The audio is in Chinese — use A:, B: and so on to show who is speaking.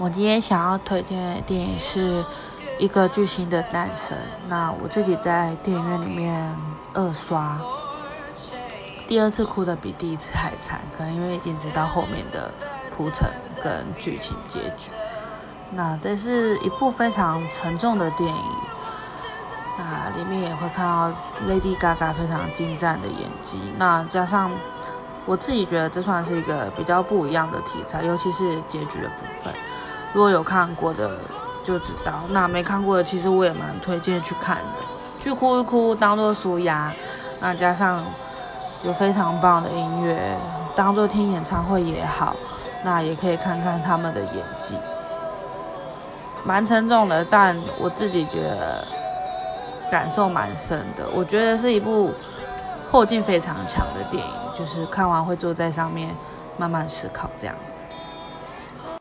A: 我今天想要推荐的电影是一个巨星的诞生。那我自己在电影院里面二刷，第二次哭的比第一次还惨，可能因为已经知道后面的铺陈跟剧情结局。那这是一部非常沉重的电影，那里面也会看到 Lady Gaga 非常精湛的演技。那加上我自己觉得这算是一个比较不一样的题材，尤其是结局的部分。如果有看过的就知道，那没看过的其实我也蛮推荐去看的，去哭一哭，当做舒压。那加上有非常棒的音乐，当做听演唱会也好，那也可以看看他们的演技。蛮沉重的，但我自己觉得感受蛮深的。我觉得是一部后劲非常强的电影，就是看完会坐在上面慢慢思考这样子。